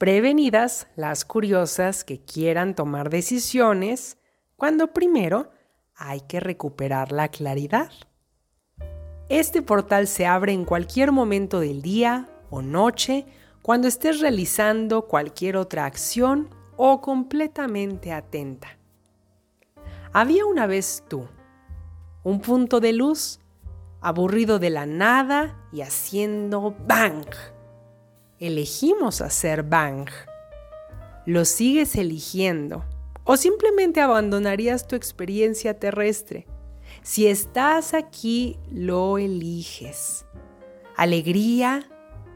Prevenidas las curiosas que quieran tomar decisiones cuando primero hay que recuperar la claridad. Este portal se abre en cualquier momento del día o noche cuando estés realizando cualquier otra acción o completamente atenta. Había una vez tú, un punto de luz, aburrido de la nada y haciendo bang. Elegimos hacer bang. Lo sigues eligiendo o simplemente abandonarías tu experiencia terrestre. Si estás aquí, lo eliges. Alegría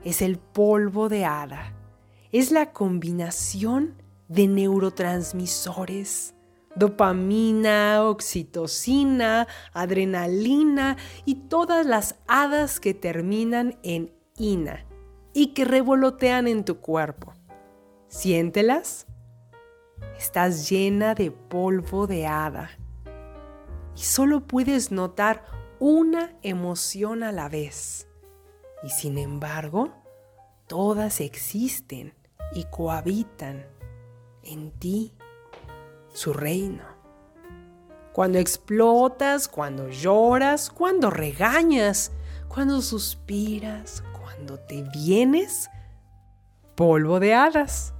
es el polvo de hada. Es la combinación de neurotransmisores, dopamina, oxitocina, adrenalina y todas las hadas que terminan en ina y que revolotean en tu cuerpo. Siéntelas. Estás llena de polvo de hada y solo puedes notar una emoción a la vez. Y sin embargo, todas existen y cohabitan en ti, su reino. Cuando explotas, cuando lloras, cuando regañas, cuando suspiras, cuando te vienes, polvo de hadas.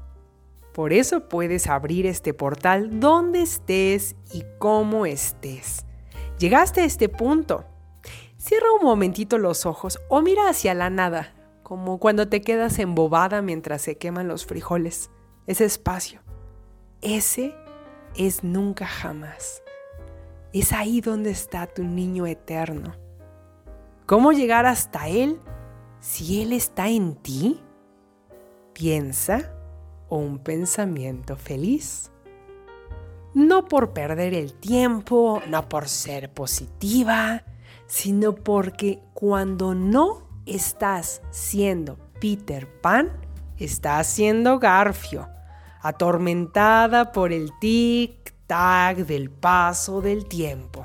Por eso puedes abrir este portal donde estés y cómo estés. Llegaste a este punto. Cierra un momentito los ojos o mira hacia la nada, como cuando te quedas embobada mientras se queman los frijoles. Ese espacio. Ese es nunca jamás. Es ahí donde está tu niño eterno. ¿Cómo llegar hasta Él si Él está en ti? Piensa un pensamiento feliz. No por perder el tiempo, no por ser positiva, sino porque cuando no estás siendo Peter Pan, estás siendo Garfio atormentada por el tic-tac del paso del tiempo.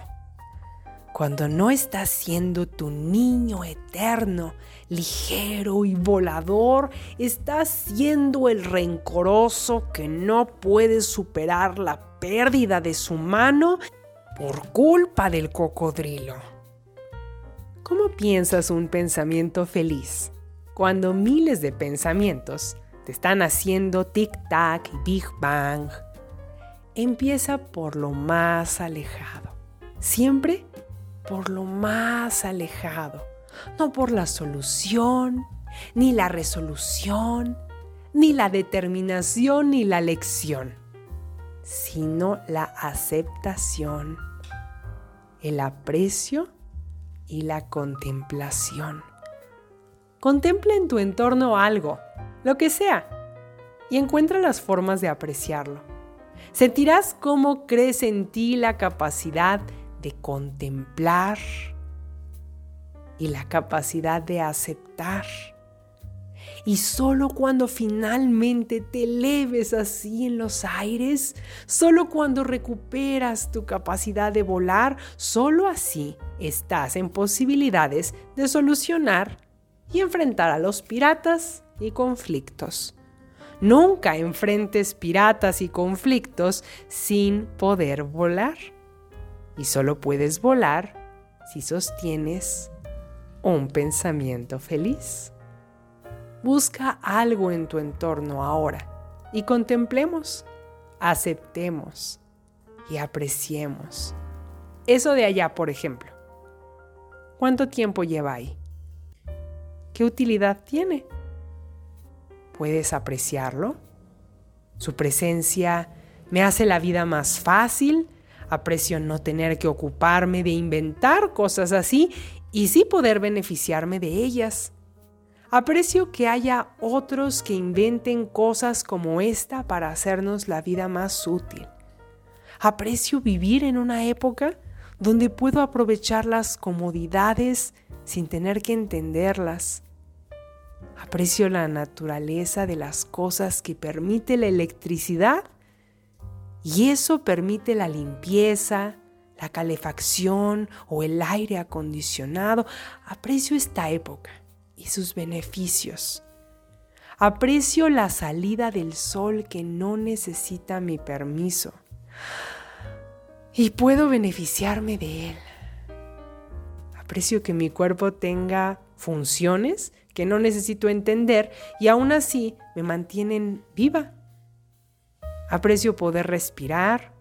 Cuando no estás siendo tu niño eterno, ligero y volador, estás siendo el rencoroso que no puede superar la pérdida de su mano por culpa del cocodrilo. ¿Cómo piensas un pensamiento feliz cuando miles de pensamientos están haciendo tic-tac y Big Bang. Empieza por lo más alejado. Siempre por lo más alejado. No por la solución, ni la resolución, ni la determinación, ni la lección, sino la aceptación, el aprecio y la contemplación. Contempla en tu entorno algo lo que sea, y encuentra las formas de apreciarlo. Sentirás cómo crece en ti la capacidad de contemplar y la capacidad de aceptar. Y solo cuando finalmente te eleves así en los aires, solo cuando recuperas tu capacidad de volar, solo así estás en posibilidades de solucionar y enfrentar a los piratas y conflictos. Nunca enfrentes piratas y conflictos sin poder volar. Y solo puedes volar si sostienes un pensamiento feliz. Busca algo en tu entorno ahora y contemplemos, aceptemos y apreciemos. Eso de allá, por ejemplo. ¿Cuánto tiempo lleva ahí? ¿Qué utilidad tiene? ¿Puedes apreciarlo? Su presencia me hace la vida más fácil, aprecio no tener que ocuparme de inventar cosas así y sí poder beneficiarme de ellas. Aprecio que haya otros que inventen cosas como esta para hacernos la vida más útil. Aprecio vivir en una época donde puedo aprovechar las comodidades sin tener que entenderlas. Aprecio la naturaleza de las cosas que permite la electricidad y eso permite la limpieza, la calefacción o el aire acondicionado. Aprecio esta época y sus beneficios. Aprecio la salida del sol que no necesita mi permiso. Y puedo beneficiarme de él. Aprecio que mi cuerpo tenga funciones que no necesito entender y aún así me mantienen viva. Aprecio poder respirar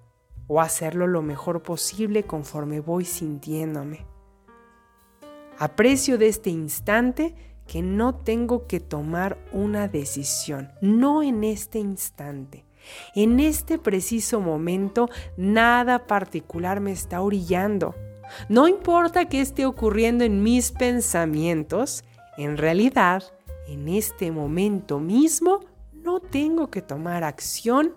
o hacerlo lo mejor posible conforme voy sintiéndome. Aprecio de este instante que no tengo que tomar una decisión, no en este instante. En este preciso momento nada particular me está orillando. No importa que esté ocurriendo en mis pensamientos, en realidad, en este momento mismo, no tengo que tomar acción,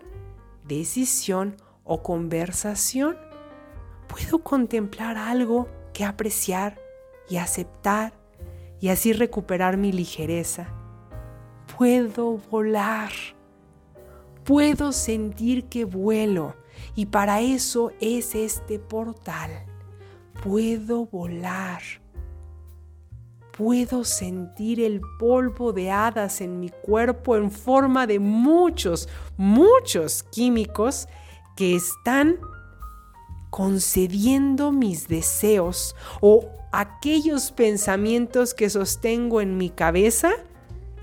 decisión o conversación. Puedo contemplar algo que apreciar y aceptar y así recuperar mi ligereza. Puedo volar. Puedo sentir que vuelo y para eso es este portal. Puedo volar. Puedo sentir el polvo de hadas en mi cuerpo en forma de muchos, muchos químicos que están concediendo mis deseos o aquellos pensamientos que sostengo en mi cabeza,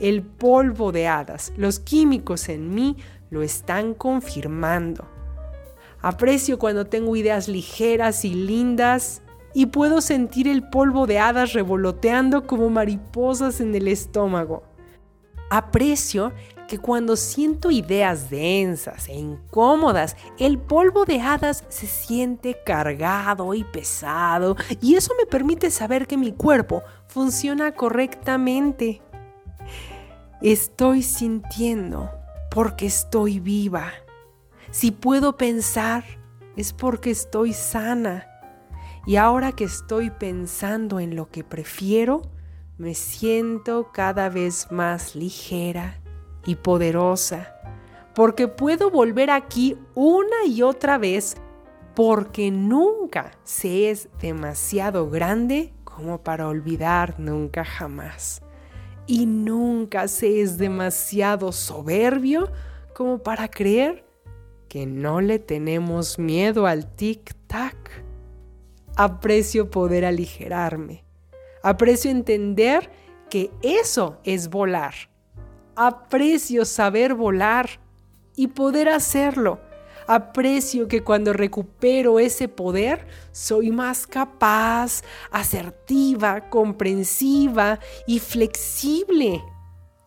el polvo de hadas, los químicos en mí lo están confirmando. Aprecio cuando tengo ideas ligeras y lindas y puedo sentir el polvo de hadas revoloteando como mariposas en el estómago. Aprecio que cuando siento ideas densas e incómodas, el polvo de hadas se siente cargado y pesado y eso me permite saber que mi cuerpo funciona correctamente. Estoy sintiendo porque estoy viva. Si puedo pensar es porque estoy sana. Y ahora que estoy pensando en lo que prefiero, me siento cada vez más ligera y poderosa, porque puedo volver aquí una y otra vez, porque nunca se es demasiado grande como para olvidar nunca jamás. Y nunca se es demasiado soberbio como para creer que no le tenemos miedo al tic-tac. Aprecio poder aligerarme Aprecio entender que eso es volar. Aprecio saber volar y poder hacerlo. Aprecio que cuando recupero ese poder soy más capaz, asertiva, comprensiva y flexible.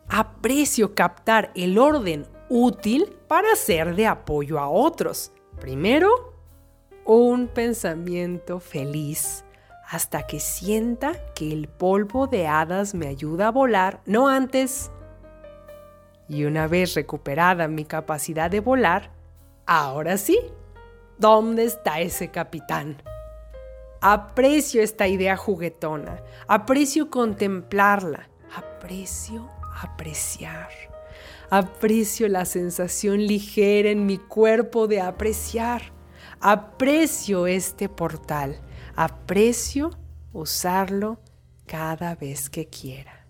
Aprecio captar el orden útil para ser de apoyo a otros. Primero, un pensamiento feliz hasta que sienta que el polvo de hadas me ayuda a volar, no antes. Y una vez recuperada mi capacidad de volar, ahora sí, ¿dónde está ese capitán? Aprecio esta idea juguetona, aprecio contemplarla, aprecio apreciar. Aprecio la sensación ligera en mi cuerpo de apreciar. Aprecio este portal aprecio usarlo cada vez que quiera.